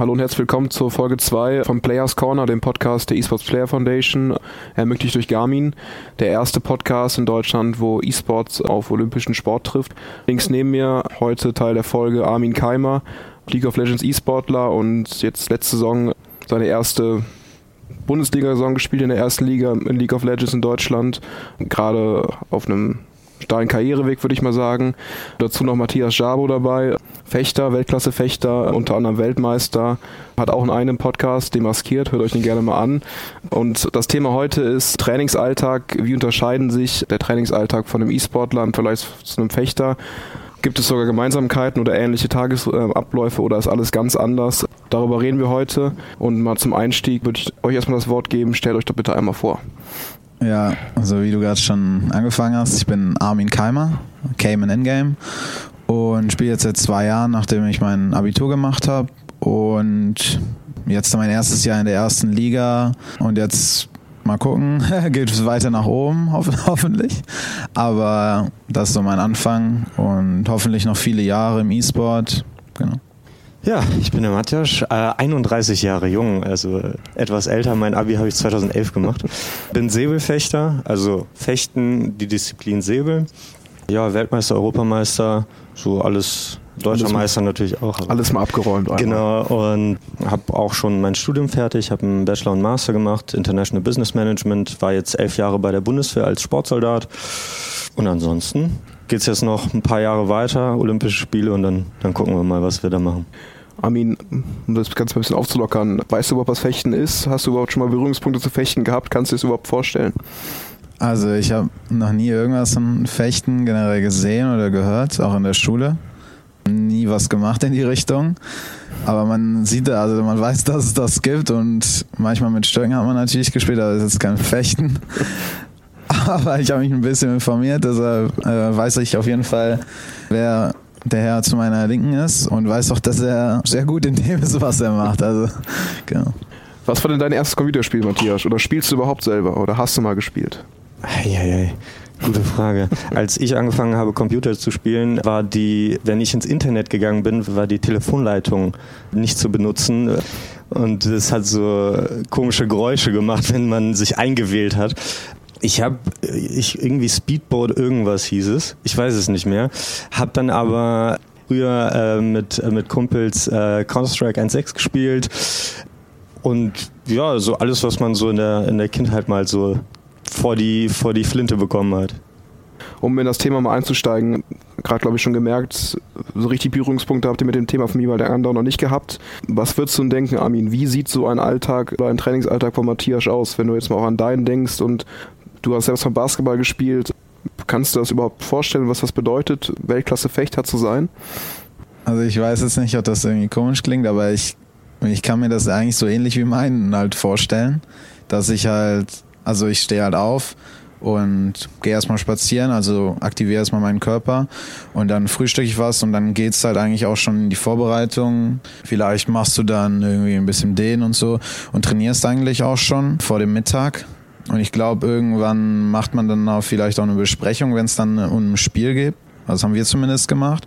Hallo und herzlich willkommen zur Folge 2 vom Players Corner, dem Podcast der Esports Player Foundation, ermöglicht durch Garmin. Der erste Podcast in Deutschland, wo Esports auf olympischen Sport trifft. Links neben mir heute Teil der Folge Armin Keimer, League of Legends E-Sportler und jetzt letzte Saison seine erste Bundesliga-Saison gespielt in der ersten Liga in League of Legends in Deutschland. Gerade auf einem steilen Karriereweg, würde ich mal sagen. Dazu noch Matthias Jabo dabei, Fechter, Weltklasse-Fechter, unter anderem Weltmeister, hat auch einen eigenen Podcast, demaskiert, hört euch den gerne mal an. Und das Thema heute ist Trainingsalltag. Wie unterscheiden sich der Trainingsalltag von einem E-Sportler im Vergleich zu einem Fechter? Gibt es sogar Gemeinsamkeiten oder ähnliche Tagesabläufe oder ist alles ganz anders? Darüber reden wir heute. Und mal zum Einstieg würde ich euch erstmal das Wort geben. Stellt euch doch bitte einmal vor. Ja, also wie du gerade schon angefangen hast, ich bin Armin Keimer, Cayman Endgame und spiele jetzt seit zwei Jahren, nachdem ich mein Abitur gemacht habe und jetzt mein erstes Jahr in der ersten Liga und jetzt mal gucken, geht es weiter nach oben, ho hoffentlich. Aber das ist so mein Anfang und hoffentlich noch viele Jahre im E-Sport. Genau. Ja, ich bin der Matthias, äh, 31 Jahre jung, also etwas älter. Mein Abi habe ich 2011 gemacht. Bin Säbelfechter, also Fechten, die Disziplin Säbel. Ja, Weltmeister, Europameister, so alles. Deutscher alles Meister natürlich auch. Alles mal abgeräumt. Einmal. Genau, und habe auch schon mein Studium fertig, habe einen Bachelor und Master gemacht, International Business Management, war jetzt elf Jahre bei der Bundeswehr als Sportsoldat. Und ansonsten geht es jetzt noch ein paar Jahre weiter, Olympische Spiele, und dann, dann gucken wir mal, was wir da machen. Armin, um das Ganze ein bisschen aufzulockern, weißt du überhaupt, was Fechten ist? Hast du überhaupt schon mal Berührungspunkte zu Fechten gehabt? Kannst du dir das überhaupt vorstellen? Also ich habe noch nie irgendwas von Fechten generell gesehen oder gehört, auch in der Schule. Nie was gemacht in die Richtung. Aber man sieht, also man weiß, dass es das gibt und manchmal mit Stöcken hat man natürlich gespielt, aber es ist kein Fechten. Aber ich habe mich ein bisschen informiert, deshalb äh, weiß ich auf jeden Fall, wer der Herr zu meiner Linken ist und weiß auch, dass er sehr gut in dem ist, was er macht. Also, genau. Was war denn dein erstes Computerspiel, Matthias? Oder spielst du überhaupt selber oder hast du mal gespielt? Eieiei. Gute Frage. Als ich angefangen habe, Computer zu spielen, war die, wenn ich ins Internet gegangen bin, war die Telefonleitung nicht zu benutzen. Und es hat so komische Geräusche gemacht, wenn man sich eingewählt hat. Ich habe ich irgendwie Speedboat irgendwas hieß es. Ich weiß es nicht mehr. Hab dann aber früher äh, mit äh, mit Kumpels äh, Counter Strike 1.6 gespielt und ja, so alles was man so in der in der Kindheit mal so vor die vor die Flinte bekommen hat. Um in das Thema mal einzusteigen, gerade glaube ich schon gemerkt, so richtig Berührungspunkte habt ihr mit dem Thema von mir weil der andere noch nicht gehabt. Was würdest du denn denken, Armin? Wie sieht so ein Alltag oder ein Trainingsalltag von Matthias aus, wenn du jetzt mal auch an deinen denkst und Du hast selbst mal Basketball gespielt. Kannst du das überhaupt vorstellen, was das bedeutet, Weltklasse-Fechter zu sein? Also ich weiß jetzt nicht, ob das irgendwie komisch klingt, aber ich, ich kann mir das eigentlich so ähnlich wie meinen halt vorstellen, dass ich halt, also ich stehe halt auf und gehe erstmal spazieren, also aktiviere erstmal meinen Körper und dann frühstücke ich was und dann geht's halt eigentlich auch schon in die Vorbereitung. Vielleicht machst du dann irgendwie ein bisschen Dehnen und so und trainierst eigentlich auch schon vor dem Mittag und ich glaube, irgendwann macht man dann auch vielleicht auch eine Besprechung, wenn es dann um ein Spiel geht. Das haben wir zumindest gemacht.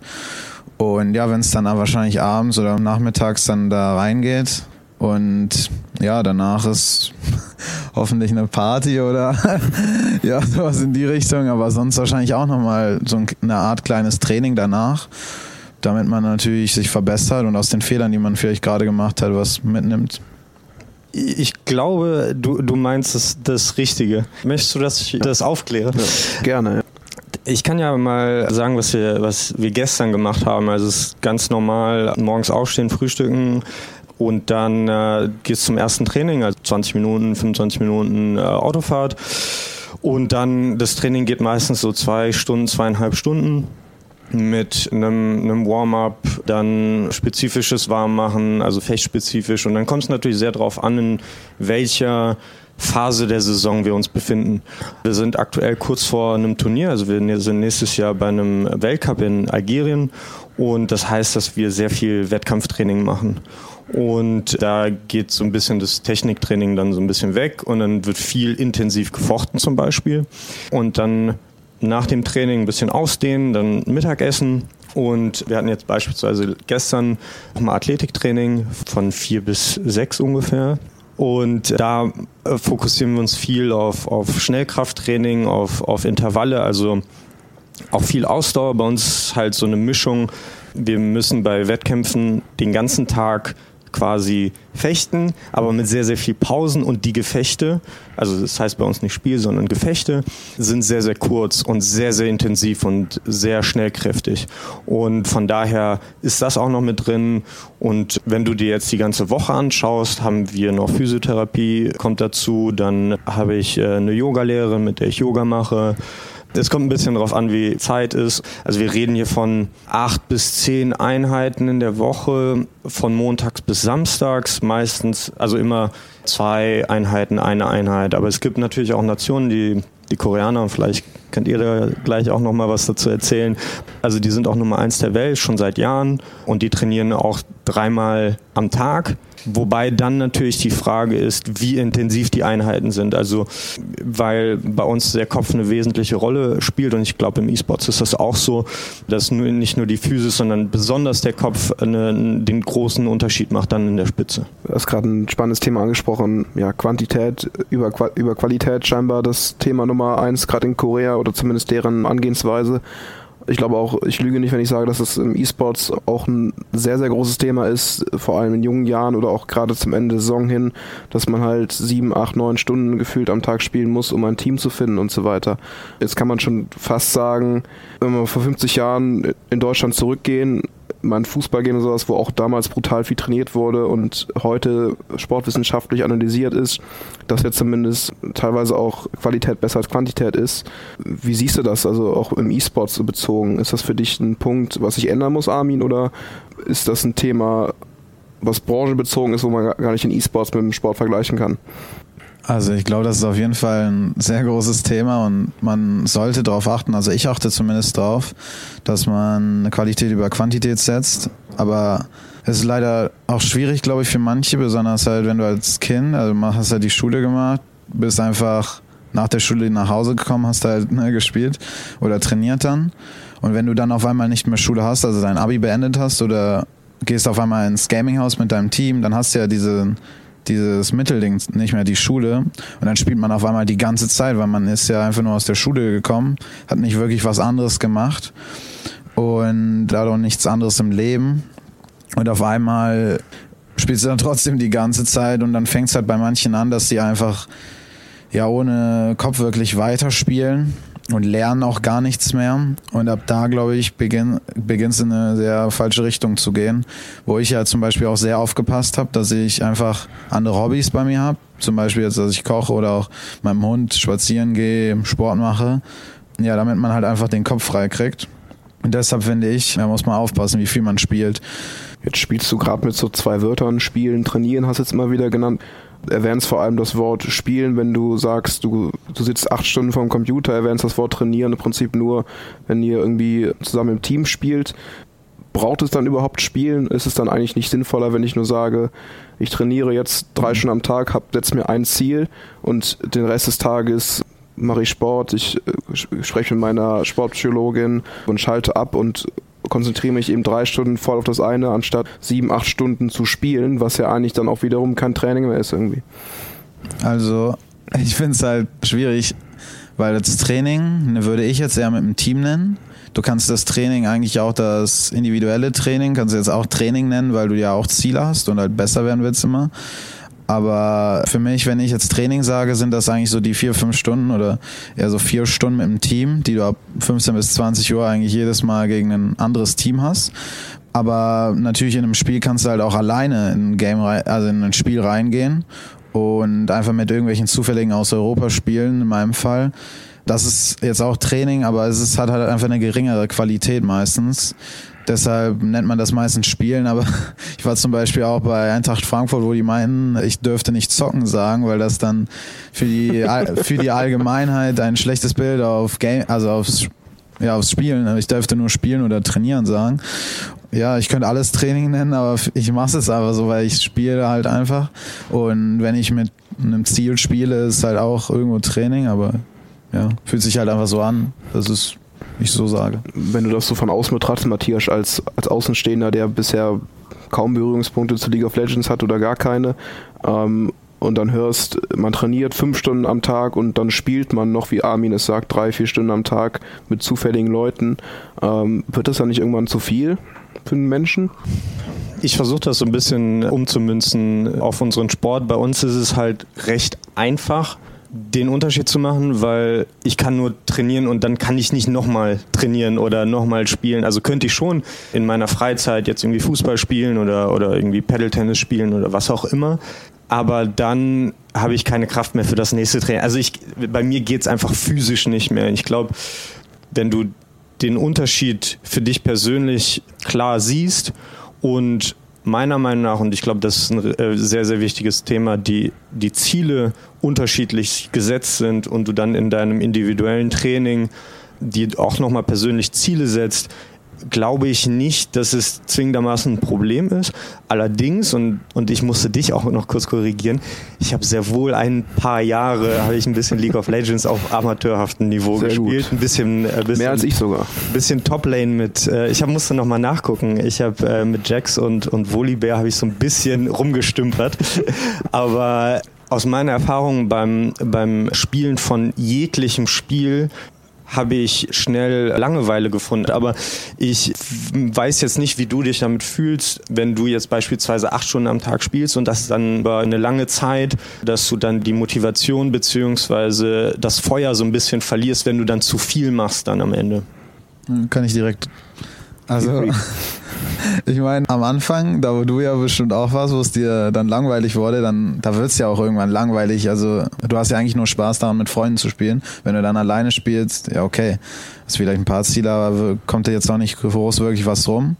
Und ja, wenn es dann wahrscheinlich abends oder nachmittags dann da reingeht und ja, danach ist hoffentlich eine Party oder ja, sowas in die Richtung, aber sonst wahrscheinlich auch nochmal so eine Art kleines Training danach, damit man natürlich sich verbessert und aus den Fehlern, die man vielleicht gerade gemacht hat, was mitnimmt. Ich glaube, du, du meinst das, das Richtige. Möchtest du, dass ich das aufkläre? Ja, gerne. Ich kann ja mal sagen, was wir, was wir gestern gemacht haben. Also es ist ganz normal, morgens aufstehen, frühstücken und dann äh, geht es zum ersten Training, also 20 Minuten, 25 Minuten äh, Autofahrt. Und dann, das Training geht meistens so zwei Stunden, zweieinhalb Stunden mit einem, einem Warm-up, dann spezifisches Warmmachen, also fechtspezifisch. Und dann kommt es natürlich sehr darauf an, in welcher Phase der Saison wir uns befinden. Wir sind aktuell kurz vor einem Turnier, also wir sind nächstes Jahr bei einem Weltcup in Algerien und das heißt, dass wir sehr viel Wettkampftraining machen. Und da geht so ein bisschen das Techniktraining dann so ein bisschen weg und dann wird viel intensiv gefochten zum Beispiel. Und dann nach dem Training ein bisschen ausdehnen, dann Mittagessen Und wir hatten jetzt beispielsweise gestern nochmal Athletiktraining von vier bis sechs ungefähr. Und da äh, fokussieren wir uns viel auf, auf Schnellkrafttraining, auf, auf Intervalle, also auch viel Ausdauer. Bei uns halt so eine Mischung. Wir müssen bei Wettkämpfen den ganzen Tag quasi fechten, aber mit sehr, sehr viel Pausen und die Gefechte, also das heißt bei uns nicht Spiel, sondern Gefechte, sind sehr, sehr kurz und sehr, sehr intensiv und sehr schnellkräftig. Und von daher ist das auch noch mit drin. Und wenn du dir jetzt die ganze Woche anschaust, haben wir noch Physiotherapie, kommt dazu, dann habe ich äh, eine Yogalehrerin, mit der ich Yoga mache. Es kommt ein bisschen darauf an, wie Zeit ist. Also wir reden hier von acht bis zehn Einheiten in der Woche, von montags bis samstags meistens, also immer zwei Einheiten, eine Einheit. Aber es gibt natürlich auch Nationen, die die Koreaner, vielleicht könnt ihr da gleich auch noch mal was dazu erzählen. Also die sind auch Nummer eins der Welt schon seit Jahren und die trainieren auch dreimal am Tag. Wobei dann natürlich die Frage ist, wie intensiv die Einheiten sind. Also, weil bei uns der Kopf eine wesentliche Rolle spielt und ich glaube, im E-Sports ist das auch so, dass nicht nur die Physis, sondern besonders der Kopf eine, den großen Unterschied macht dann in der Spitze. Du hast gerade ein spannendes Thema angesprochen. Ja, Quantität über, über Qualität scheinbar das Thema Nummer eins, gerade in Korea oder zumindest deren Angehensweise ich glaube auch, ich lüge nicht, wenn ich sage, dass es im E-Sports auch ein sehr, sehr großes Thema ist, vor allem in jungen Jahren oder auch gerade zum Ende der Saison hin, dass man halt sieben, acht, neun Stunden gefühlt am Tag spielen muss, um ein Team zu finden und so weiter. Jetzt kann man schon fast sagen, wenn wir vor 50 Jahren in Deutschland zurückgehen, mein Fußball gehen und sowas, wo auch damals brutal viel trainiert wurde und heute sportwissenschaftlich analysiert ist, dass jetzt zumindest teilweise auch Qualität besser als Quantität ist. Wie siehst du das, also auch im E-Sports bezogen? Ist das für dich ein Punkt, was sich ändern muss, Armin, oder ist das ein Thema, was branchenbezogen ist, wo man gar nicht den E-Sports mit dem Sport vergleichen kann? Also ich glaube, das ist auf jeden Fall ein sehr großes Thema und man sollte darauf achten, also ich achte zumindest darauf, dass man Qualität über Quantität setzt, aber es ist leider auch schwierig, glaube ich, für manche, besonders halt, wenn du als Kind, also hast halt die Schule gemacht, bist einfach nach der Schule nach Hause gekommen, hast halt ne, gespielt oder trainiert dann. Und wenn du dann auf einmal nicht mehr Schule hast, also dein Abi beendet hast oder gehst auf einmal ins Gaminghaus mit deinem Team, dann hast du ja diese dieses Mittelding nicht mehr die Schule. Und dann spielt man auf einmal die ganze Zeit, weil man ist ja einfach nur aus der Schule gekommen, hat nicht wirklich was anderes gemacht und dadurch nichts anderes im Leben. Und auf einmal spielst du dann trotzdem die ganze Zeit und dann fängt es halt bei manchen an, dass die einfach ja ohne Kopf wirklich weiterspielen und lernen auch gar nichts mehr. Und ab da, glaube ich, beginn, beginnt es in eine sehr falsche Richtung zu gehen, wo ich ja zum Beispiel auch sehr aufgepasst habe, dass ich einfach andere Hobbys bei mir habe. Zum Beispiel jetzt, dass ich koche oder auch meinem Hund spazieren gehe, Sport mache. Ja, damit man halt einfach den Kopf frei kriegt. Und deshalb finde ich, da muss man aufpassen, wie viel man spielt. Jetzt spielst du gerade mit so zwei Wörtern, spielen, trainieren, hast du jetzt immer wieder genannt erwähnst vor allem das Wort spielen, wenn du sagst, du, du sitzt acht Stunden vorm Computer, erwähnst das Wort trainieren im Prinzip nur, wenn ihr irgendwie zusammen im Team spielt. Braucht es dann überhaupt Spielen? Ist es dann eigentlich nicht sinnvoller, wenn ich nur sage, ich trainiere jetzt drei mhm. Stunden am Tag, setze mir ein Ziel und den Rest des Tages mache ich Sport, ich äh, spreche mit meiner Sportpsychologin und schalte ab und konzentriere mich eben drei Stunden voll auf das eine, anstatt sieben, acht Stunden zu spielen, was ja eigentlich dann auch wiederum kein Training mehr ist irgendwie. Also, ich finde es halt schwierig, weil das Training ne, würde ich jetzt eher mit dem Team nennen. Du kannst das Training eigentlich auch das individuelle Training, kannst du jetzt auch Training nennen, weil du ja auch Ziele hast und halt besser werden willst immer. Aber für mich, wenn ich jetzt Training sage, sind das eigentlich so die vier, fünf Stunden oder eher so vier Stunden mit dem Team, die du ab 15 bis 20 Uhr eigentlich jedes Mal gegen ein anderes Team hast. Aber natürlich in einem Spiel kannst du halt auch alleine in ein Game, also in ein Spiel reingehen und einfach mit irgendwelchen Zufälligen aus Europa spielen, in meinem Fall. Das ist jetzt auch Training, aber es ist, hat halt einfach eine geringere Qualität meistens. Deshalb nennt man das meistens Spielen, aber ich war zum Beispiel auch bei Eintracht Frankfurt, wo die meinten, ich dürfte nicht zocken sagen, weil das dann für die, für die Allgemeinheit ein schlechtes Bild auf Game, also aufs, ja, aufs Spielen, ich dürfte nur spielen oder trainieren sagen. Ja, ich könnte alles Training nennen, aber ich mache es einfach so, weil ich spiele halt einfach. Und wenn ich mit einem Ziel spiele, ist halt auch irgendwo Training, aber ja, fühlt sich halt einfach so an. Das ist ich so sage. Wenn du das so von außen betrachtest, Matthias, als, als Außenstehender, der bisher kaum Berührungspunkte zu League of Legends hat oder gar keine, ähm, und dann hörst, man trainiert fünf Stunden am Tag und dann spielt man noch, wie Armin es sagt, drei, vier Stunden am Tag mit zufälligen Leuten, ähm, wird das dann nicht irgendwann zu viel für einen Menschen? Ich versuche das so ein bisschen umzumünzen auf unseren Sport. Bei uns ist es halt recht einfach den Unterschied zu machen, weil ich kann nur trainieren und dann kann ich nicht nochmal trainieren oder nochmal spielen. Also könnte ich schon in meiner Freizeit jetzt irgendwie Fußball spielen oder, oder irgendwie Paddle-Tennis spielen oder was auch immer. Aber dann habe ich keine Kraft mehr für das nächste Training. Also ich, bei mir geht es einfach physisch nicht mehr. Ich glaube, wenn du den Unterschied für dich persönlich klar siehst und meiner Meinung nach, und ich glaube, das ist ein äh, sehr, sehr wichtiges Thema, die, die Ziele unterschiedlich gesetzt sind und du dann in deinem individuellen Training dir auch nochmal persönlich Ziele setzt, glaube ich nicht, dass es zwingendermaßen ein Problem ist. Allerdings, und, und ich musste dich auch noch kurz korrigieren, ich habe sehr wohl ein paar Jahre, habe ich ein bisschen League of Legends auf amateurhaftem Niveau sehr gespielt. Gut. Ein bisschen, äh, bisschen, Mehr als ich sogar. Ein bisschen Toplane mit, äh, ich hab, musste nochmal nachgucken. Ich habe äh, mit Jax und, und Volibear habe ich so ein bisschen rumgestümpert. Aber aus meiner Erfahrung beim, beim Spielen von jeglichem Spiel habe ich schnell Langeweile gefunden. Aber ich weiß jetzt nicht, wie du dich damit fühlst, wenn du jetzt beispielsweise acht Stunden am Tag spielst und das dann über eine lange Zeit, dass du dann die Motivation beziehungsweise das Feuer so ein bisschen verlierst, wenn du dann zu viel machst dann am Ende. Kann ich direkt. Also, ich meine, am Anfang, da wo du ja bestimmt auch warst, wo es dir dann langweilig wurde, dann da wird es ja auch irgendwann langweilig. Also du hast ja eigentlich nur Spaß daran, mit Freunden zu spielen. Wenn du dann alleine spielst, ja okay, ist vielleicht ein paar Ziele, aber kommt dir jetzt auch nicht groß wirklich was rum.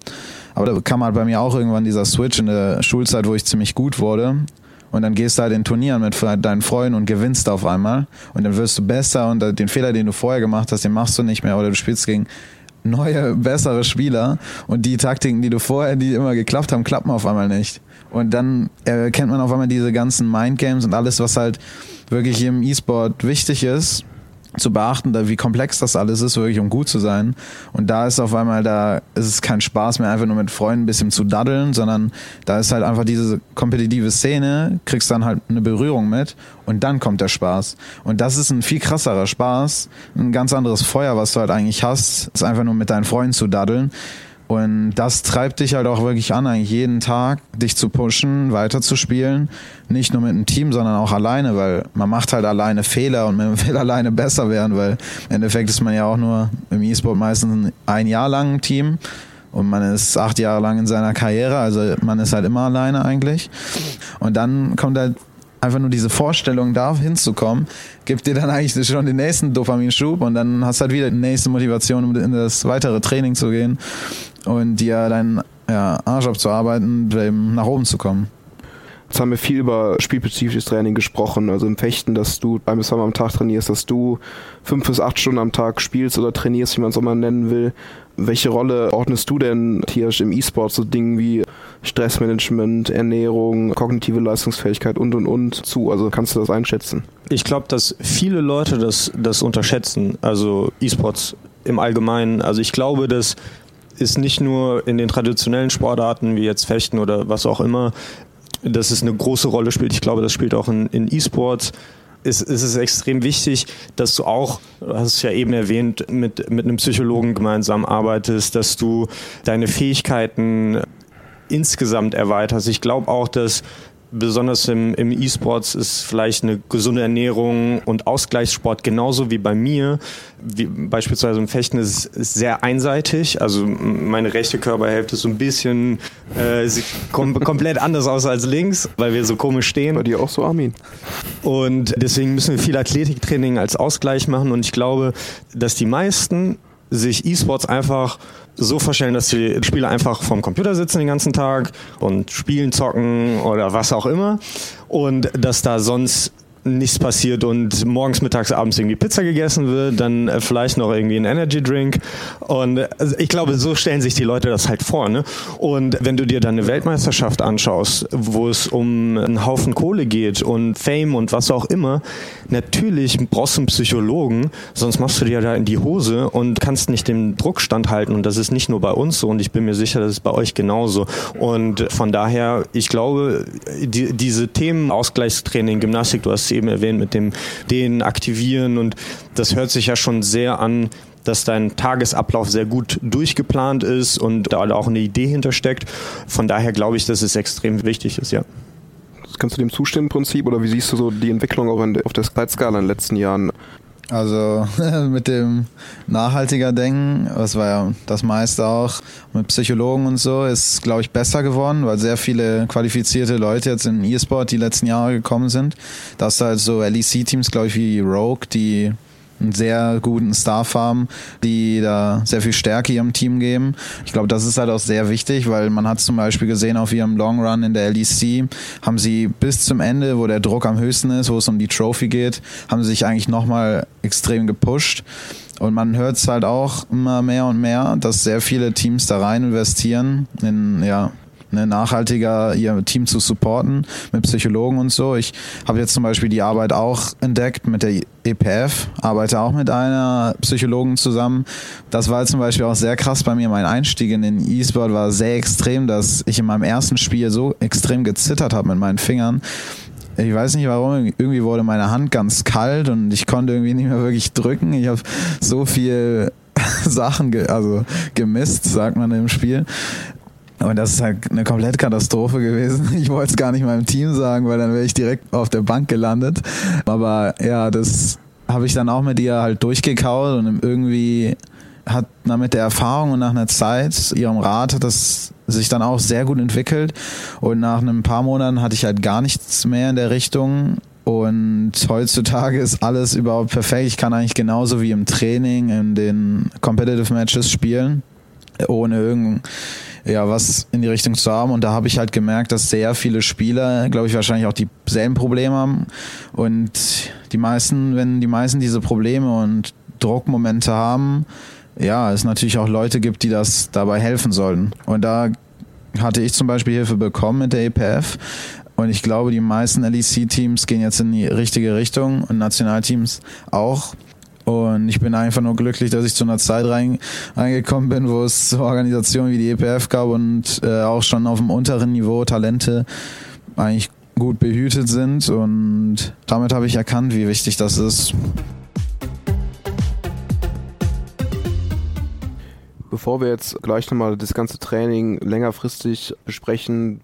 Aber da kam halt bei mir auch irgendwann dieser Switch in der Schulzeit, wo ich ziemlich gut wurde. Und dann gehst du halt in Turnieren mit deinen Freunden und gewinnst auf einmal. Und dann wirst du besser und den Fehler, den du vorher gemacht hast, den machst du nicht mehr. Oder du spielst gegen neue, bessere Spieler und die Taktiken, die du vorher, die immer geklappt haben, klappen auf einmal nicht. Und dann erkennt man auf einmal diese ganzen Mindgames und alles, was halt wirklich im E-Sport wichtig ist, zu beachten, da wie komplex das alles ist, wirklich um gut zu sein. Und da ist auf einmal, da ist es kein Spaß mehr, einfach nur mit Freunden ein bisschen zu daddeln, sondern da ist halt einfach diese kompetitive Szene, kriegst dann halt eine Berührung mit und dann kommt der Spaß. Und das ist ein viel krasserer Spaß, ein ganz anderes Feuer, was du halt eigentlich hast, ist einfach nur mit deinen Freunden zu daddeln. Und das treibt dich halt auch wirklich an, eigentlich jeden Tag dich zu pushen, weiterzuspielen. Nicht nur mit einem Team, sondern auch alleine, weil man macht halt alleine Fehler und man will alleine besser werden, weil im Endeffekt ist man ja auch nur im E-Sport meistens ein Jahr lang ein Team und man ist acht Jahre lang in seiner Karriere, also man ist halt immer alleine eigentlich. Und dann kommt halt einfach nur diese Vorstellung, da hinzukommen, gibt dir dann eigentlich schon den nächsten Dopaminschub und dann hast du halt wieder die nächste Motivation, um in das weitere Training zu gehen und dir deinen ja, Arsch abzuarbeiten, um nach oben zu kommen. Jetzt haben wir viel über spielspezifisches Training gesprochen, also im Fechten, dass du ein bis zweimal am Tag trainierst, dass du fünf bis acht Stunden am Tag spielst oder trainierst, wie man es auch mal nennen will. Welche Rolle ordnest du denn, Tiasch, im E-Sport so Dingen wie Stressmanagement, Ernährung, kognitive Leistungsfähigkeit und und und zu? Also kannst du das einschätzen? Ich glaube, dass viele Leute das, das unterschätzen, also E-Sports im Allgemeinen. Also ich glaube, dass ist nicht nur in den traditionellen Sportarten wie jetzt Fechten oder was auch immer, dass es eine große Rolle spielt. Ich glaube, das spielt auch in, in E-Sports ist, ist es extrem wichtig, dass du auch, du hast es ja eben erwähnt, mit, mit einem Psychologen gemeinsam arbeitest, dass du deine Fähigkeiten insgesamt erweiterst. Ich glaube auch, dass besonders im, im E-Sports ist vielleicht eine gesunde Ernährung und Ausgleichssport genauso wie bei mir. Wie beispielsweise im Fechten ist es sehr einseitig. Also meine rechte Körperhälfte ist so ein bisschen äh, sieht kom komplett anders aus als links, weil wir so komisch stehen. Bei dir auch so, Armin. Und deswegen müssen wir viel Athletiktraining als Ausgleich machen. Und ich glaube, dass die meisten sich E-Sports einfach so vorstellen, dass die Spieler einfach vom Computer sitzen den ganzen Tag und spielen, zocken oder was auch immer. Und dass da sonst nichts passiert und morgens, mittags, abends irgendwie Pizza gegessen wird, dann äh, vielleicht noch irgendwie ein Energy Drink. Und also ich glaube, so stellen sich die Leute das halt vor. Ne? Und wenn du dir dann eine Weltmeisterschaft anschaust, wo es um einen Haufen Kohle geht und Fame und was auch immer, natürlich brauchst du einen Psychologen, sonst machst du dir da in die Hose und kannst nicht dem Druck standhalten. Und das ist nicht nur bei uns so und ich bin mir sicher, das ist bei euch genauso. Und von daher, ich glaube, die, diese Themen Ausgleichstraining, Gymnastik, du hast es eben erwähnt, mit dem Dehnen, Aktivieren und das hört sich ja schon sehr an, dass dein Tagesablauf sehr gut durchgeplant ist und da auch eine Idee hintersteckt. Von daher glaube ich, dass es extrem wichtig ist, ja. Kannst du dem zustimmen im Prinzip oder wie siehst du so die Entwicklung auch auf der Zeitskala in den letzten Jahren? Also mit dem nachhaltiger Denken, das war ja das meiste auch, mit Psychologen und so, ist, glaube ich, besser geworden, weil sehr viele qualifizierte Leute jetzt im E-Sport die letzten Jahre gekommen sind. Das halt so LEC-Teams, glaube ich, wie Rogue, die einen sehr guten Staff haben, die da sehr viel Stärke ihrem Team geben. Ich glaube, das ist halt auch sehr wichtig, weil man hat zum Beispiel gesehen, auf ihrem Long Run in der LEC haben sie bis zum Ende, wo der Druck am höchsten ist, wo es um die Trophy geht, haben sie sich eigentlich nochmal extrem gepusht. Und man hört es halt auch immer mehr und mehr, dass sehr viele Teams da rein investieren in ja, ne, nachhaltiger ihr Team zu supporten mit Psychologen und so. Ich habe jetzt zum Beispiel die Arbeit auch entdeckt mit der EPF, arbeite auch mit einer Psychologin zusammen. Das war zum Beispiel auch sehr krass bei mir. Mein Einstieg in den E-Sport war sehr extrem, dass ich in meinem ersten Spiel so extrem gezittert habe mit meinen Fingern. Ich weiß nicht warum, irgendwie wurde meine Hand ganz kalt und ich konnte irgendwie nicht mehr wirklich drücken. Ich habe so viel Sachen ge also gemisst, sagt man im Spiel. Und das ist halt eine komplette Katastrophe gewesen. Ich wollte es gar nicht meinem Team sagen, weil dann wäre ich direkt auf der Bank gelandet. Aber ja, das habe ich dann auch mit ihr halt durchgekaut und irgendwie hat na, mit der Erfahrung und nach einer Zeit, ihrem Rat, hat das sich dann auch sehr gut entwickelt. Und nach ein paar Monaten hatte ich halt gar nichts mehr in der Richtung. Und heutzutage ist alles überhaupt perfekt. Ich kann eigentlich genauso wie im Training in den Competitive Matches spielen, ohne irgendein ja, was in die Richtung zu haben. Und da habe ich halt gemerkt, dass sehr viele Spieler, glaube ich, wahrscheinlich auch dieselben Probleme haben. Und die meisten, wenn die meisten diese Probleme und Druckmomente haben, ja, es natürlich auch Leute gibt, die das dabei helfen sollten. Und da hatte ich zum Beispiel Hilfe bekommen mit der EPF. Und ich glaube, die meisten LEC-Teams gehen jetzt in die richtige Richtung und Nationalteams auch. Und ich bin einfach nur glücklich, dass ich zu einer Zeit rein, reingekommen bin, wo es Organisationen wie die EPF gab und äh, auch schon auf dem unteren Niveau Talente eigentlich gut behütet sind. Und damit habe ich erkannt, wie wichtig das ist. Bevor wir jetzt gleich nochmal das ganze Training längerfristig besprechen,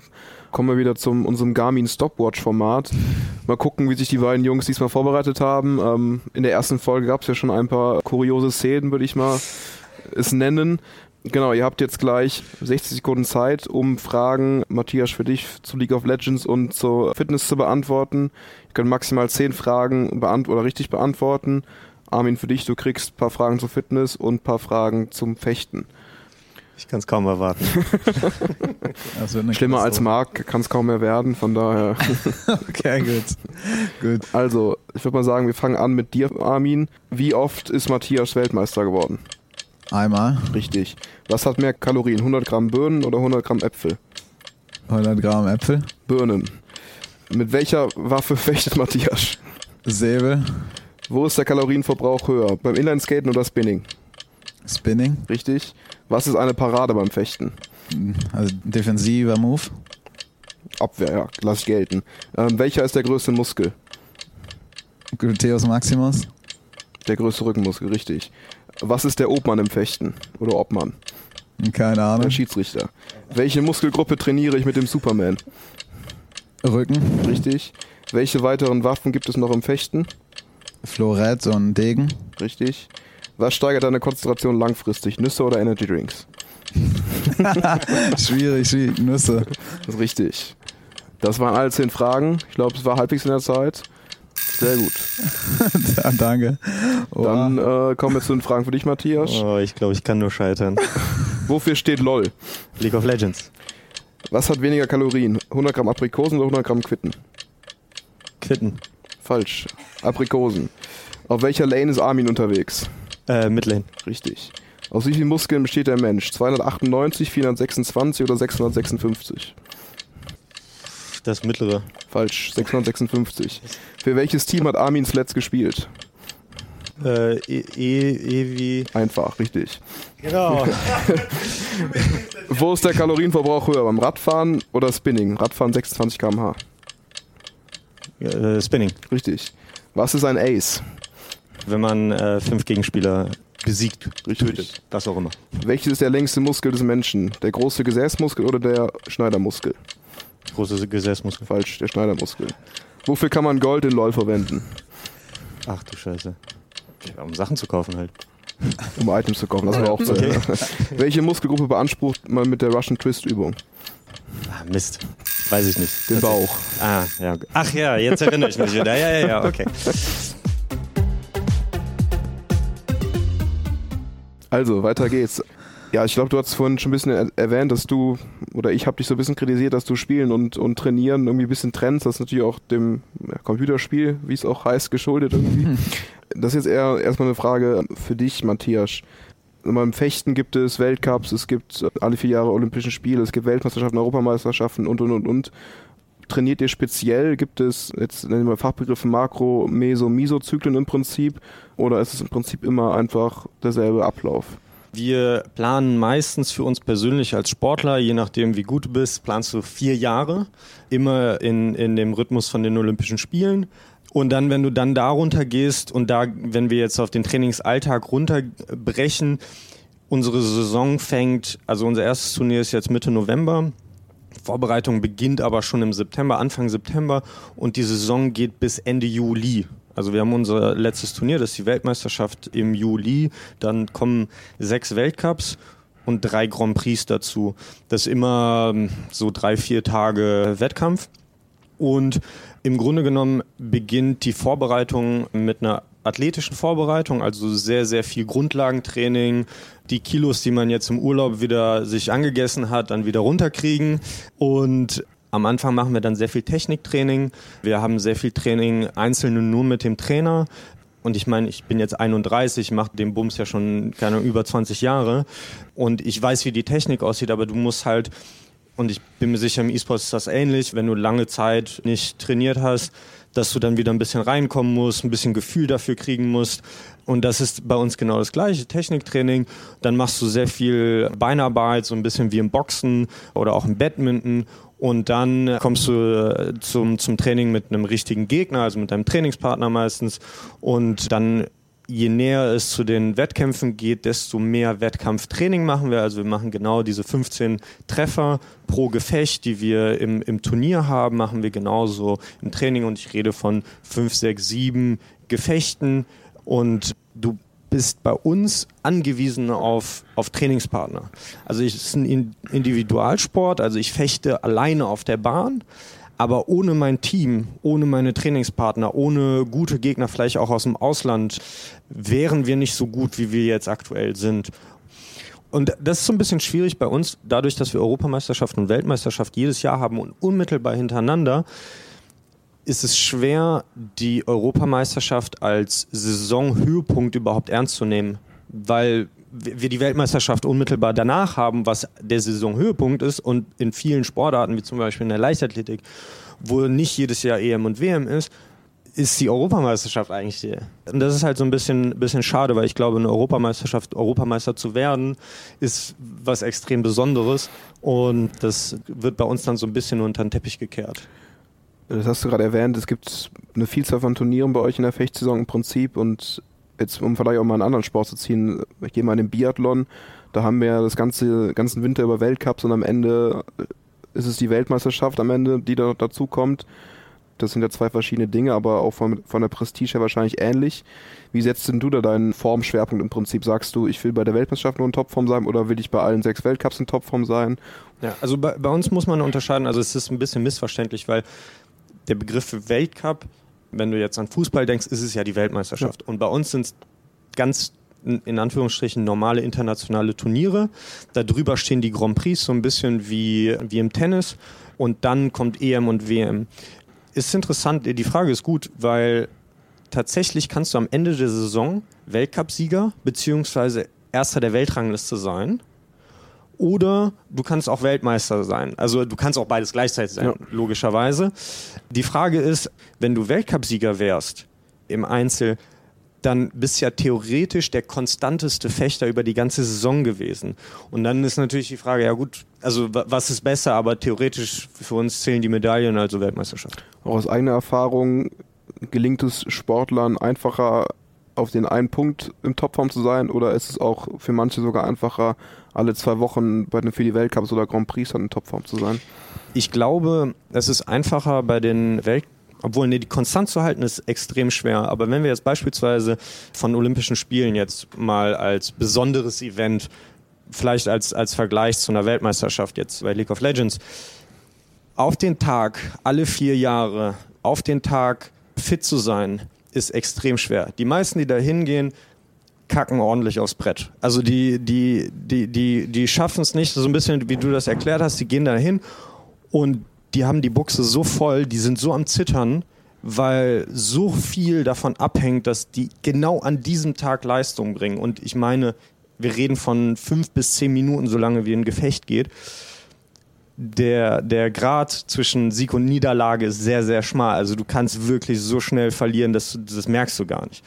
kommen wir wieder zu unserem Garmin Stopwatch-Format. Mal gucken, wie sich die beiden Jungs diesmal vorbereitet haben. Ähm, in der ersten Folge gab es ja schon ein paar kuriose Szenen, würde ich mal es nennen. Genau, ihr habt jetzt gleich 60 Sekunden Zeit, um Fragen, Matthias, für dich zu League of Legends und zur Fitness zu beantworten. Ihr könnt maximal 10 Fragen beant oder richtig beantworten. Armin, für dich, du kriegst ein paar Fragen zur Fitness und ein paar Fragen zum Fechten. Ich kann es kaum erwarten. Schlimmer als Marc kann es kaum mehr werden, von daher. okay, gut. gut. Also, ich würde mal sagen, wir fangen an mit dir, Armin. Wie oft ist Matthias Weltmeister geworden? Einmal. Richtig. Was hat mehr Kalorien? 100 Gramm Birnen oder 100 Gramm Äpfel? 100 Gramm Äpfel. Birnen. Mit welcher Waffe fechtet Matthias? Säbel. Wo ist der Kalorienverbrauch höher? Beim Inlineskaten oder Spinning? Spinning. Richtig. Was ist eine Parade beim Fechten? Also defensiver Move. Abwehr, ja, lass gelten. Ähm, welcher ist der größte Muskel? Gluteus Maximus. Der größte Rückenmuskel, richtig. Was ist der Obmann im Fechten? Oder Obmann? Keine Ahnung. Der Schiedsrichter. Welche Muskelgruppe trainiere ich mit dem Superman? Rücken. Richtig. Welche weiteren Waffen gibt es noch im Fechten? Florett und Degen. Richtig. Was steigert deine Konzentration langfristig? Nüsse oder Energy Drinks? schwierig, schwierig. Nüsse. Das ist richtig. Das waren alle zehn Fragen. Ich glaube, es war halbwegs in der Zeit. Sehr gut. danke. Oh. Dann äh, kommen wir zu den Fragen für dich, Matthias. Oh, ich glaube, ich kann nur scheitern. Wofür steht LOL? League of Legends. Was hat weniger Kalorien? 100 Gramm Aprikosen oder 100 Gramm Quitten? Quitten. Falsch. Aprikosen. Auf welcher Lane ist Armin unterwegs? Äh, Midlane. Richtig. Aus wie vielen Muskeln besteht der Mensch? 298, 426 oder 656? Das mittlere. Falsch, 656. Für welches Team hat Armin zuletzt gespielt? Äh, e, e, e wie. Einfach, richtig. Genau. Wo ist der Kalorienverbrauch höher? Beim Radfahren oder Spinning? Radfahren 26 km/h. äh, Spinning. Richtig. Was ist ein Ace? Wenn man äh, fünf Gegenspieler besiegt, Richtig. tötet. Das auch immer. Welches ist der längste Muskel des Menschen? Der große Gesäßmuskel oder der Schneidermuskel? Große Gesäßmuskel. Falsch, der Schneidermuskel. Wofür kann man Gold in LOL verwenden? Ach du Scheiße. Ja, um Sachen zu kaufen halt. Um Items zu kaufen, lassen wir auch Okay. Welche Muskelgruppe beansprucht man mit der Russian Twist Übung? Ah, Mist. Weiß ich nicht. Den Bauch. Ah, ja. Ach ja, jetzt erinnere ich mich wieder. Ja, ja, ja, okay. Also, weiter geht's. Ja, ich glaube, du hast vorhin schon ein bisschen er erwähnt, dass du, oder ich habe dich so ein bisschen kritisiert, dass du Spielen und, und Trainieren irgendwie ein bisschen trennst. Das ist natürlich auch dem ja, Computerspiel, wie es auch heißt, geschuldet irgendwie. das ist jetzt eher erstmal eine Frage für dich, Matthias. Im Fechten gibt es Weltcups, es gibt alle vier Jahre Olympischen Spiele, es gibt Weltmeisterschaften, Europameisterschaften und und und und. Trainiert ihr speziell? Gibt es jetzt nennen wir Fachbegriffe Makro, Meso, Misozyklen im Prinzip? Oder ist es im Prinzip immer einfach derselbe Ablauf? Wir planen meistens für uns persönlich als Sportler, je nachdem wie gut du bist, planst du vier Jahre, immer in, in dem Rhythmus von den Olympischen Spielen. Und dann, wenn du dann darunter gehst und da, wenn wir jetzt auf den Trainingsalltag runterbrechen, unsere Saison fängt, also unser erstes Turnier ist jetzt Mitte November. Vorbereitung beginnt aber schon im September, Anfang September und die Saison geht bis Ende Juli. Also wir haben unser letztes Turnier, das ist die Weltmeisterschaft im Juli. Dann kommen sechs Weltcups und drei Grand Prix dazu. Das ist immer ähm, so drei, vier Tage Wettkampf. Und im Grunde genommen beginnt die Vorbereitung mit einer athletischen Vorbereitung, also sehr, sehr viel Grundlagentraining, die Kilos, die man jetzt im Urlaub wieder sich angegessen hat, dann wieder runterkriegen und am Anfang machen wir dann sehr viel Techniktraining. Wir haben sehr viel Training einzelne nur mit dem Trainer. Und ich meine, ich bin jetzt 31, mache den Bums ja schon keine über 20 Jahre und ich weiß, wie die Technik aussieht, aber du musst halt und ich bin mir sicher, im E-Sport ist das ähnlich, wenn du lange Zeit nicht trainiert hast, dass du dann wieder ein bisschen reinkommen musst, ein bisschen Gefühl dafür kriegen musst. Und das ist bei uns genau das gleiche, Techniktraining. Dann machst du sehr viel Beinarbeit, so ein bisschen wie im Boxen oder auch im Badminton. Und dann kommst du äh, zum, zum Training mit einem richtigen Gegner, also mit deinem Trainingspartner meistens. Und dann je näher es zu den Wettkämpfen geht, desto mehr Wettkampftraining machen wir. Also wir machen genau diese 15 Treffer pro Gefecht, die wir im, im Turnier haben, machen wir genauso im Training. Und ich rede von 5, 6, 7 Gefechten. Und du bist bei uns angewiesen auf, auf Trainingspartner. Also es ist ein Individualsport, also ich fechte alleine auf der Bahn. Aber ohne mein Team, ohne meine Trainingspartner, ohne gute Gegner, vielleicht auch aus dem Ausland, wären wir nicht so gut, wie wir jetzt aktuell sind. Und das ist so ein bisschen schwierig bei uns, dadurch, dass wir Europameisterschaft und Weltmeisterschaft jedes Jahr haben und unmittelbar hintereinander, ist es schwer, die Europameisterschaft als Saisonhöhepunkt überhaupt ernst zu nehmen, weil wir die Weltmeisterschaft unmittelbar danach haben, was der Saisonhöhepunkt ist und in vielen Sportarten, wie zum Beispiel in der Leichtathletik, wo nicht jedes Jahr EM und WM ist, ist die Europameisterschaft eigentlich die. Und das ist halt so ein bisschen, bisschen schade, weil ich glaube, eine Europameisterschaft, Europameister zu werden, ist was extrem Besonderes und das wird bei uns dann so ein bisschen unter den Teppich gekehrt. Das hast du gerade erwähnt, es gibt eine Vielzahl von Turnieren bei euch in der Fechtsaison im Prinzip und jetzt um vielleicht auch mal einen anderen Sport zu ziehen, ich gehe mal in den Biathlon, da haben wir das ganze ganzen Winter über Weltcups und am Ende ist es die Weltmeisterschaft am Ende, die da dazu kommt. Das sind ja zwei verschiedene Dinge, aber auch von, von der Prestige her wahrscheinlich ähnlich. Wie setzt denn du da deinen Formschwerpunkt im Prinzip? Sagst du, ich will bei der Weltmeisterschaft nur in Topform sein oder will ich bei allen sechs Weltcups in Topform sein? Ja, also bei, bei uns muss man unterscheiden, also es ist ein bisschen missverständlich, weil der Begriff Weltcup wenn du jetzt an Fußball denkst, ist es ja die Weltmeisterschaft. Ja. Und bei uns sind es ganz in Anführungsstrichen normale internationale Turniere. Darüber stehen die Grand Prix, so ein bisschen wie, wie im Tennis. Und dann kommt EM und WM. ist interessant, die Frage ist gut, weil tatsächlich kannst du am Ende der Saison Weltcupsieger beziehungsweise Erster der Weltrangliste sein. Oder du kannst auch Weltmeister sein. Also du kannst auch beides gleichzeitig sein, ja. logischerweise. Die Frage ist, wenn du Weltcupsieger wärst im Einzel, dann bist du ja theoretisch der konstanteste Fechter über die ganze Saison gewesen. Und dann ist natürlich die Frage, ja gut, also was ist besser, aber theoretisch für uns zählen die Medaillen, also Weltmeisterschaft. Auch aus eigener Erfahrung gelingt es Sportlern einfacher, auf den einen Punkt im Topform zu sein oder ist es auch für manche sogar einfacher, alle zwei Wochen bei den Fili Weltcups oder Grand Prix dann in Topform zu sein? Ich glaube, es ist einfacher bei den Weltcups obwohl, nee, die konstant zu halten ist extrem schwer. Aber wenn wir jetzt beispielsweise von Olympischen Spielen jetzt mal als besonderes Event, vielleicht als, als Vergleich zu einer Weltmeisterschaft jetzt bei League of Legends, auf den Tag, alle vier Jahre, auf den Tag fit zu sein, ist extrem schwer. Die meisten, die da hingehen, kacken ordentlich aufs Brett. Also die, die, die, die, die schaffen es nicht, so ein bisschen, wie du das erklärt hast, die gehen da hin und die haben die Buchse so voll, die sind so am Zittern, weil so viel davon abhängt, dass die genau an diesem Tag Leistung bringen. Und ich meine, wir reden von fünf bis zehn Minuten, solange wie ein Gefecht geht. Der, der Grad zwischen Sieg und Niederlage ist sehr, sehr schmal. Also du kannst wirklich so schnell verlieren, dass, das merkst du gar nicht.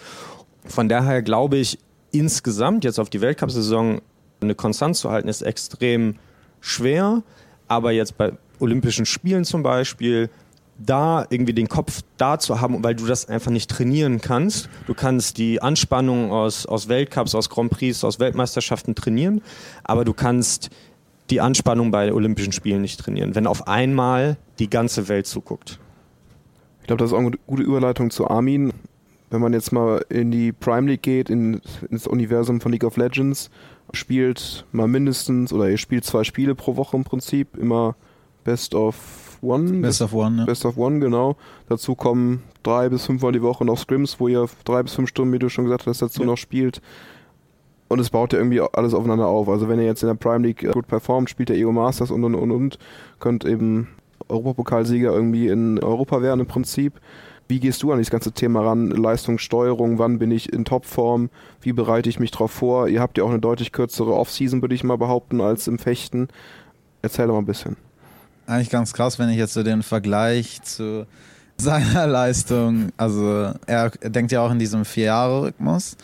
Von daher glaube ich, insgesamt jetzt auf die Weltcup-Saison eine Konstanz zu halten, ist extrem schwer. Aber jetzt bei Olympischen Spielen zum Beispiel, da irgendwie den Kopf da zu haben, weil du das einfach nicht trainieren kannst. Du kannst die Anspannung aus, aus Weltcups, aus Grand Prix, aus Weltmeisterschaften trainieren, aber du kannst die Anspannung bei Olympischen Spielen nicht trainieren, wenn auf einmal die ganze Welt zuguckt. Ich glaube, das ist auch eine gute Überleitung zu Armin. Wenn man jetzt mal in die Prime League geht, in, ins Universum von League of Legends, spielt mal mindestens oder ihr spielt zwei Spiele pro Woche im Prinzip, immer Best of One. Best of One, ja. Best of One, genau. Dazu kommen drei bis fünfmal die Woche noch Scrims, wo ihr drei bis fünf Stunden, wie du schon gesagt hast, dazu ja. noch spielt. Und es baut ja irgendwie alles aufeinander auf. Also wenn ihr jetzt in der Prime League gut performt, spielt der EO Masters und und und und, könnt eben Europapokalsieger irgendwie in Europa werden im Prinzip. Wie gehst du an dieses ganze Thema ran? Leistungssteuerung, wann bin ich in Topform? Wie bereite ich mich darauf vor? Ihr habt ja auch eine deutlich kürzere Offseason, würde ich mal behaupten, als im Fechten. Erzähl doch mal ein bisschen eigentlich ganz krass, wenn ich jetzt so den Vergleich zu seiner Leistung, also er denkt ja auch in diesem Vier-Jahre-Rhythmus.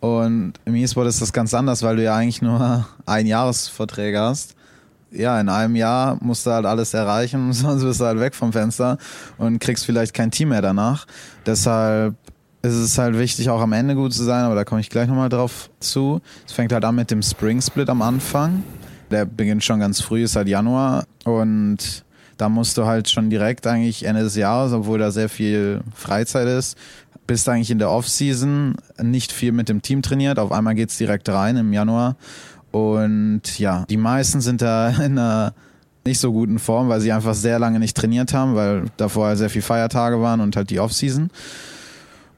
Und im E-Sport ist das ganz anders, weil du ja eigentlich nur ein Jahresverträge hast. Ja, in einem Jahr musst du halt alles erreichen, sonst bist du halt weg vom Fenster und kriegst vielleicht kein Team mehr danach. Deshalb ist es halt wichtig, auch am Ende gut zu sein, aber da komme ich gleich nochmal drauf zu. Es fängt halt an mit dem Spring Split am Anfang. Der beginnt schon ganz früh, ist halt Januar und da musst du halt schon direkt eigentlich Ende des Jahres, obwohl da sehr viel Freizeit ist, bist eigentlich in der Offseason, nicht viel mit dem Team trainiert, auf einmal geht's direkt rein im Januar und ja, die meisten sind da in einer nicht so guten Form, weil sie einfach sehr lange nicht trainiert haben, weil davor halt sehr viel Feiertage waren und halt die Offseason.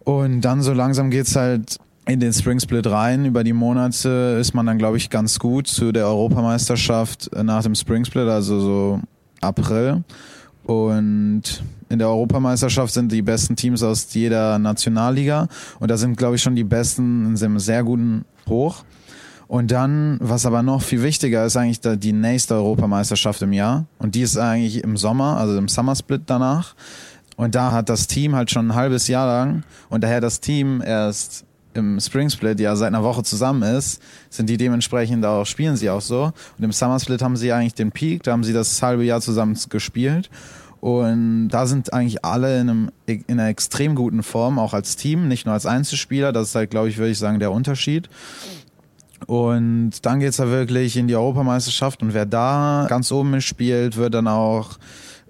Und dann so langsam geht's halt in den Spring Split rein. Über die Monate ist man dann, glaube ich, ganz gut zu der Europameisterschaft nach dem Spring Split, also so April. Und in der Europameisterschaft sind die besten Teams aus jeder Nationalliga. Und da sind, glaube ich, schon die besten in einem sehr guten Hoch. Und dann, was aber noch viel wichtiger ist, eigentlich die nächste Europameisterschaft im Jahr. Und die ist eigentlich im Sommer, also im Summer Split danach. Und da hat das Team halt schon ein halbes Jahr lang und daher das Team erst im Spring Split ja seit einer Woche zusammen ist, sind die dementsprechend auch, spielen sie auch so. Und im Summer Split haben sie eigentlich den Peak, da haben sie das halbe Jahr zusammen gespielt. Und da sind eigentlich alle in, einem, in einer extrem guten Form, auch als Team, nicht nur als Einzelspieler. Das ist halt, glaube ich, würde ich sagen, der Unterschied. Und dann geht's da wirklich in die Europameisterschaft und wer da ganz oben mitspielt, wird dann auch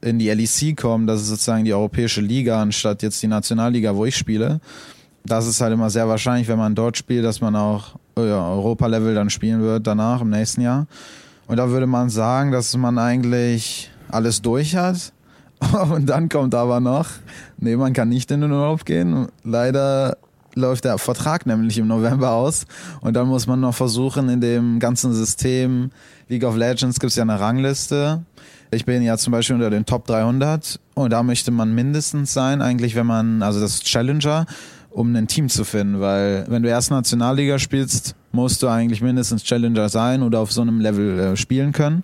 in die LEC kommen. Das ist sozusagen die europäische Liga, anstatt jetzt die Nationalliga, wo ich spiele das ist halt immer sehr wahrscheinlich, wenn man dort spielt, dass man auch ja, Europa-Level dann spielen wird danach im nächsten Jahr. Und da würde man sagen, dass man eigentlich alles durch hat. Und dann kommt aber noch, nee, man kann nicht in den Urlaub gehen. Leider läuft der Vertrag nämlich im November aus. Und dann muss man noch versuchen, in dem ganzen System League of Legends gibt es ja eine Rangliste Ich bin ja zum Beispiel unter den Top 300 und da möchte man mindestens sein, eigentlich, wenn man, also das Challenger, um ein Team zu finden, weil wenn du erst Nationalliga spielst, musst du eigentlich mindestens Challenger sein oder auf so einem Level äh, spielen können.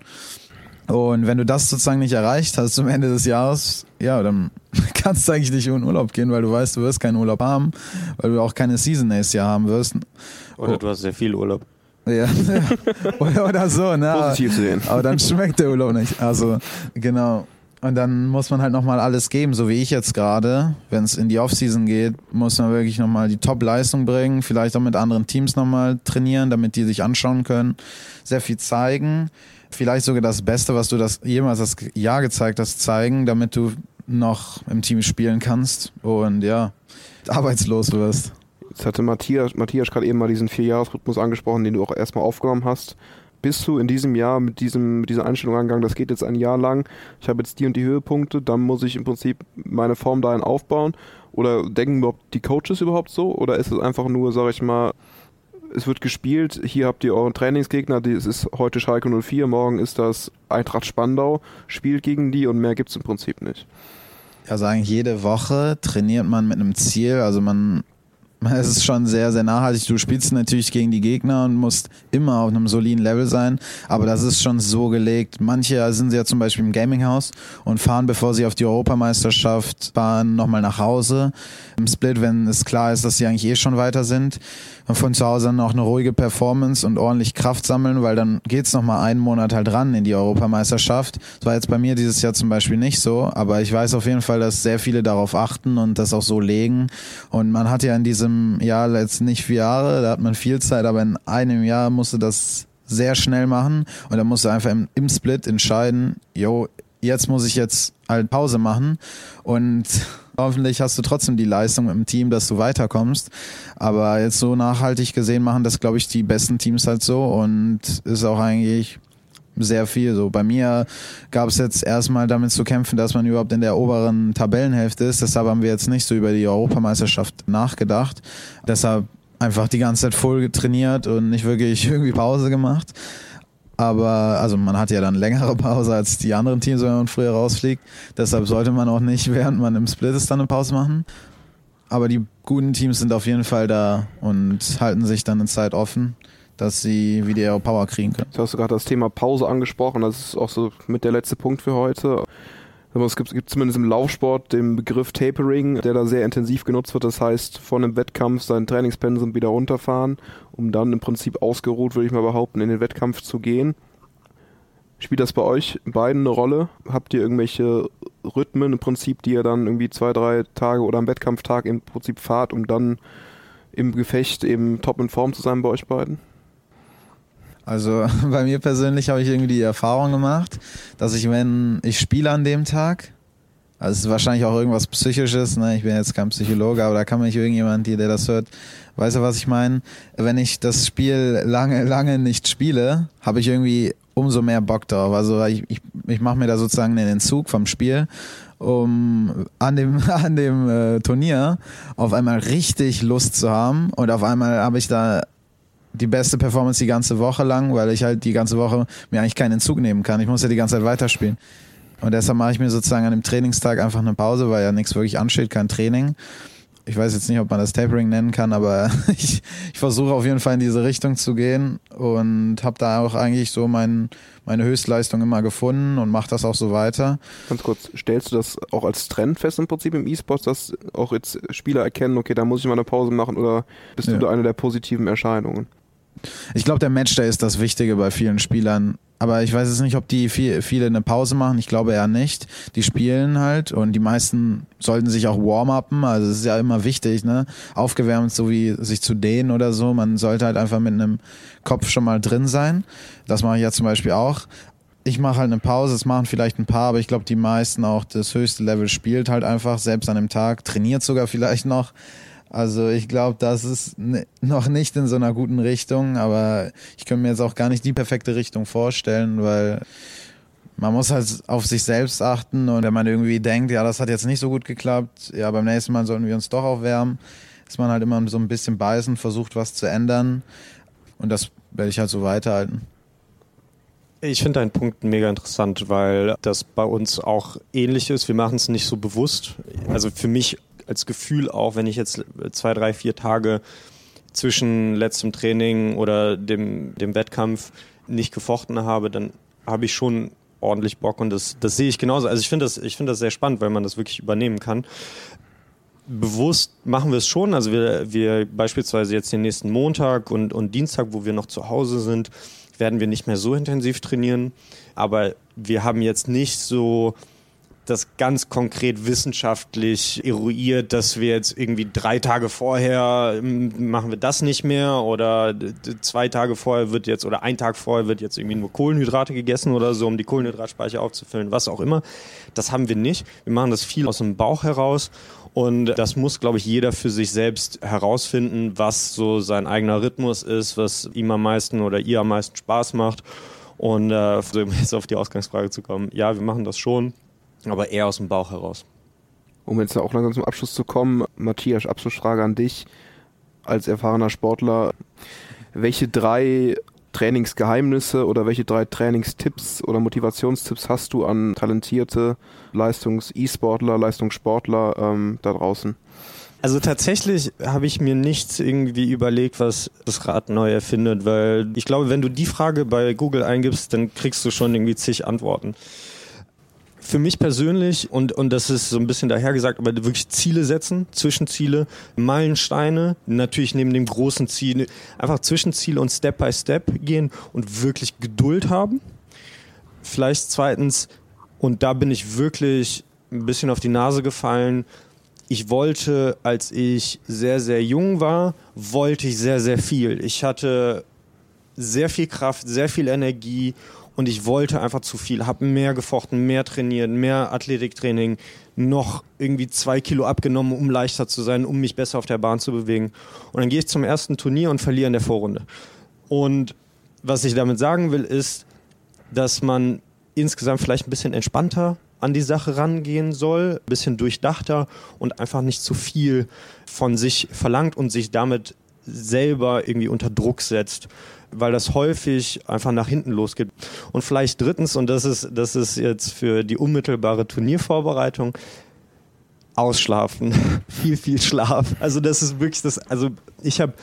Und wenn du das sozusagen nicht erreicht hast zum Ende des Jahres, ja, dann kannst du eigentlich nicht in Urlaub gehen, weil du weißt, du wirst keinen Urlaub haben, weil du auch keine Season nächstes Jahr haben wirst. Oder oh. du hast sehr viel Urlaub. Ja, oder, oder so, ne? Positiv sehen. Aber dann schmeckt der Urlaub nicht. Also, genau. Und dann muss man halt nochmal alles geben, so wie ich jetzt gerade. Wenn es in die Offseason geht, muss man wirklich nochmal die Top-Leistung bringen, vielleicht auch mit anderen Teams nochmal trainieren, damit die sich anschauen können, sehr viel zeigen. Vielleicht sogar das Beste, was du das jemals das Jahr gezeigt hast, zeigen, damit du noch im Team spielen kannst und ja, arbeitslos wirst. Jetzt hatte Matthias, Matthias gerade eben mal diesen Vierjahresrhythmus angesprochen, den du auch erstmal aufgenommen hast bist du in diesem Jahr mit, diesem, mit dieser Einstellung angegangen, das geht jetzt ein Jahr lang, ich habe jetzt die und die Höhepunkte, dann muss ich im Prinzip meine Form dahin aufbauen? Oder denken überhaupt die Coaches überhaupt so? Oder ist es einfach nur, sage ich mal, es wird gespielt, hier habt ihr euren Trainingsgegner, es ist heute Schalke 04, morgen ist das Eintracht Spandau, spielt gegen die und mehr gibt es im Prinzip nicht. Also eigentlich jede Woche trainiert man mit einem Ziel, also man es ist schon sehr, sehr nachhaltig. Du spielst natürlich gegen die Gegner und musst immer auf einem soliden Level sein. Aber das ist schon so gelegt. Manche sind ja zum Beispiel im Gaminghaus und fahren, bevor sie auf die Europameisterschaft fahren, nochmal nach Hause. Im Split, wenn es klar ist, dass sie eigentlich eh schon weiter sind von zu Hause noch eine ruhige Performance und ordentlich Kraft sammeln, weil dann geht's noch mal einen Monat halt ran in die Europameisterschaft. Das war jetzt bei mir dieses Jahr zum Beispiel nicht so, aber ich weiß auf jeden Fall, dass sehr viele darauf achten und das auch so legen. Und man hat ja in diesem Jahr jetzt nicht vier Jahre, da hat man viel Zeit, aber in einem Jahr musste das sehr schnell machen und dann musste einfach im, im Split entscheiden, yo, jetzt muss ich jetzt halt Pause machen und hoffentlich hast du trotzdem die Leistung im Team, dass du weiterkommst. Aber jetzt so nachhaltig gesehen machen das, glaube ich, die besten Teams halt so und ist auch eigentlich sehr viel. So bei mir gab es jetzt erstmal damit zu kämpfen, dass man überhaupt in der oberen Tabellenhälfte ist. Deshalb haben wir jetzt nicht so über die Europameisterschaft nachgedacht. Deshalb einfach die ganze Zeit voll trainiert und nicht wirklich irgendwie Pause gemacht. Aber also man hat ja dann längere Pause als die anderen Teams, wenn man früher rausfliegt. Deshalb sollte man auch nicht, während man im Split ist, dann eine Pause machen. Aber die guten Teams sind auf jeden Fall da und halten sich dann eine Zeit offen, dass sie wieder ihre Power kriegen können. Du hast gerade das Thema Pause angesprochen. Das ist auch so mit der letzte Punkt für heute. Es gibt, gibt zumindest im Laufsport den Begriff Tapering, der da sehr intensiv genutzt wird. Das heißt, vor einem Wettkampf sein Trainingspensum wieder runterfahren, um dann im Prinzip ausgeruht, würde ich mal behaupten, in den Wettkampf zu gehen. Spielt das bei euch beiden eine Rolle? Habt ihr irgendwelche Rhythmen im Prinzip, die ihr dann irgendwie zwei, drei Tage oder am Wettkampftag im Prinzip fahrt, um dann im Gefecht eben top in Form zu sein bei euch beiden? Also bei mir persönlich habe ich irgendwie die Erfahrung gemacht, dass ich, wenn ich spiele an dem Tag, also es ist wahrscheinlich auch irgendwas Psychisches, ne? ich bin jetzt kein Psychologe, aber da kann mich irgendjemand, der das hört, weiß ja, was ich meine. Wenn ich das Spiel lange, lange nicht spiele, habe ich irgendwie umso mehr Bock drauf. Also ich, ich, ich mache mir da sozusagen einen Entzug vom Spiel, um an dem, an dem äh, Turnier auf einmal richtig Lust zu haben und auf einmal habe ich da die beste Performance die ganze Woche lang, weil ich halt die ganze Woche mir eigentlich keinen Entzug nehmen kann. Ich muss ja die ganze Zeit weiterspielen. Und deshalb mache ich mir sozusagen an dem Trainingstag einfach eine Pause, weil ja nichts wirklich ansteht, kein Training. Ich weiß jetzt nicht, ob man das Tapering nennen kann, aber ich, ich versuche auf jeden Fall in diese Richtung zu gehen und habe da auch eigentlich so mein, meine Höchstleistung immer gefunden und mache das auch so weiter. Ganz kurz, stellst du das auch als Trend fest im Prinzip im E-Sports, dass auch jetzt Spieler erkennen, okay, da muss ich mal eine Pause machen oder bist ja. du da eine der positiven Erscheinungen? Ich glaube, der Matchday ist das Wichtige bei vielen Spielern. Aber ich weiß jetzt nicht, ob die viel, viele eine Pause machen. Ich glaube eher nicht. Die spielen halt und die meisten sollten sich auch warm-upen. Also es ist ja immer wichtig, ne? Aufgewärmt, so wie sich zu dehnen oder so. Man sollte halt einfach mit einem Kopf schon mal drin sein. Das mache ich ja zum Beispiel auch. Ich mache halt eine Pause, es machen vielleicht ein paar, aber ich glaube, die meisten auch das höchste Level spielt halt einfach, selbst an dem Tag, trainiert sogar vielleicht noch. Also ich glaube, das ist noch nicht in so einer guten Richtung, aber ich könnte mir jetzt auch gar nicht die perfekte Richtung vorstellen, weil man muss halt auf sich selbst achten und wenn man irgendwie denkt, ja, das hat jetzt nicht so gut geklappt, ja, beim nächsten Mal sollten wir uns doch aufwärmen, ist man halt immer so ein bisschen beißen, versucht was zu ändern und das werde ich halt so weiterhalten. Ich finde deinen Punkt mega interessant, weil das bei uns auch ähnlich ist. Wir machen es nicht so bewusst. Also für mich als Gefühl auch, wenn ich jetzt zwei, drei, vier Tage zwischen letztem Training oder dem, dem Wettkampf nicht gefochten habe, dann habe ich schon ordentlich Bock und das, das sehe ich genauso. Also ich finde das, ich das sehr spannend, weil man das wirklich übernehmen kann. Bewusst machen wir es schon. Also wir, wir beispielsweise jetzt den nächsten Montag und, und Dienstag, wo wir noch zu Hause sind, werden wir nicht mehr so intensiv trainieren. Aber wir haben jetzt nicht so das ganz konkret wissenschaftlich eruiert, dass wir jetzt irgendwie drei Tage vorher machen wir das nicht mehr oder zwei Tage vorher wird jetzt oder ein Tag vorher wird jetzt irgendwie nur Kohlenhydrate gegessen oder so, um die Kohlenhydratspeicher aufzufüllen, was auch immer. Das haben wir nicht. Wir machen das viel aus dem Bauch heraus und das muss, glaube ich, jeder für sich selbst herausfinden, was so sein eigener Rhythmus ist, was ihm am meisten oder ihr am meisten Spaß macht. Und äh, so jetzt auf die Ausgangsfrage zu kommen, ja, wir machen das schon aber eher aus dem Bauch heraus. Um jetzt auch langsam zum Abschluss zu kommen, Matthias, Abschlussfrage an dich als erfahrener Sportler. Welche drei Trainingsgeheimnisse oder welche drei Trainingstipps oder Motivationstipps hast du an talentierte Leistungs-E-Sportler, Leistungssportler ähm, da draußen? Also tatsächlich habe ich mir nichts irgendwie überlegt, was das Rad neu erfindet, weil ich glaube, wenn du die Frage bei Google eingibst, dann kriegst du schon irgendwie zig Antworten für mich persönlich, und, und das ist so ein bisschen dahergesagt, aber wirklich Ziele setzen, Zwischenziele, Meilensteine, natürlich neben dem großen Ziel, einfach Zwischenziele und Step by Step gehen und wirklich Geduld haben. Vielleicht zweitens, und da bin ich wirklich ein bisschen auf die Nase gefallen, ich wollte, als ich sehr, sehr jung war, wollte ich sehr, sehr viel. Ich hatte sehr viel Kraft, sehr viel Energie und ich wollte einfach zu viel, habe mehr gefochten, mehr trainiert, mehr Athletiktraining, noch irgendwie zwei Kilo abgenommen, um leichter zu sein, um mich besser auf der Bahn zu bewegen. Und dann gehe ich zum ersten Turnier und verliere in der Vorrunde. Und was ich damit sagen will, ist, dass man insgesamt vielleicht ein bisschen entspannter an die Sache rangehen soll, ein bisschen durchdachter und einfach nicht zu viel von sich verlangt und sich damit selber irgendwie unter Druck setzt weil das häufig einfach nach hinten losgeht. Und vielleicht drittens, und das ist, das ist jetzt für die unmittelbare Turniervorbereitung, ausschlafen. viel, viel Schlaf. Also das ist wirklich das, also ich habe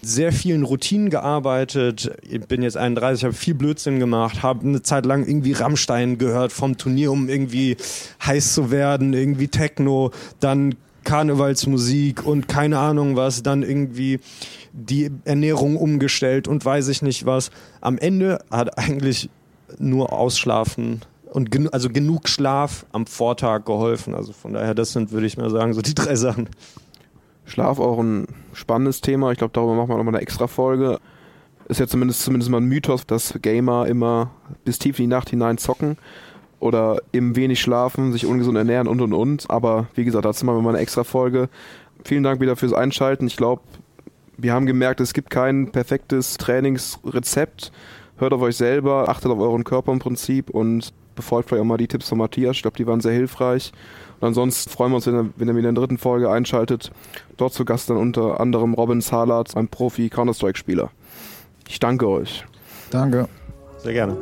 sehr vielen Routinen gearbeitet. Ich bin jetzt 31, habe viel Blödsinn gemacht, habe eine Zeit lang irgendwie Rammstein gehört vom Turnier, um irgendwie heiß zu werden, irgendwie Techno, dann Karnevalsmusik und keine Ahnung was, dann irgendwie die Ernährung umgestellt und weiß ich nicht was. Am Ende hat eigentlich nur Ausschlafen und gen also genug Schlaf am Vortag geholfen. Also von daher, das sind, würde ich mal sagen, so die drei Sachen. Schlaf auch ein spannendes Thema. Ich glaube, darüber machen wir nochmal eine extra Folge. Ist ja zumindest, zumindest mal ein Mythos, dass Gamer immer bis tief in die Nacht hinein zocken oder eben wenig schlafen, sich ungesund ernähren und und und. Aber wie gesagt, dazu machen wir mal eine extra Folge. Vielen Dank wieder fürs Einschalten. Ich glaube, wir haben gemerkt, es gibt kein perfektes Trainingsrezept. Hört auf euch selber, achtet auf euren Körper im Prinzip und befolgt vielleicht auch mal die Tipps von Matthias. Ich glaube, die waren sehr hilfreich. Und ansonsten freuen wir uns, wenn ihr, wenn ihr wieder in der dritten Folge einschaltet. Dort zu Gast dann unter anderem Robin Salat, ein Profi-Counter-Strike-Spieler. Ich danke euch. Danke. Sehr gerne.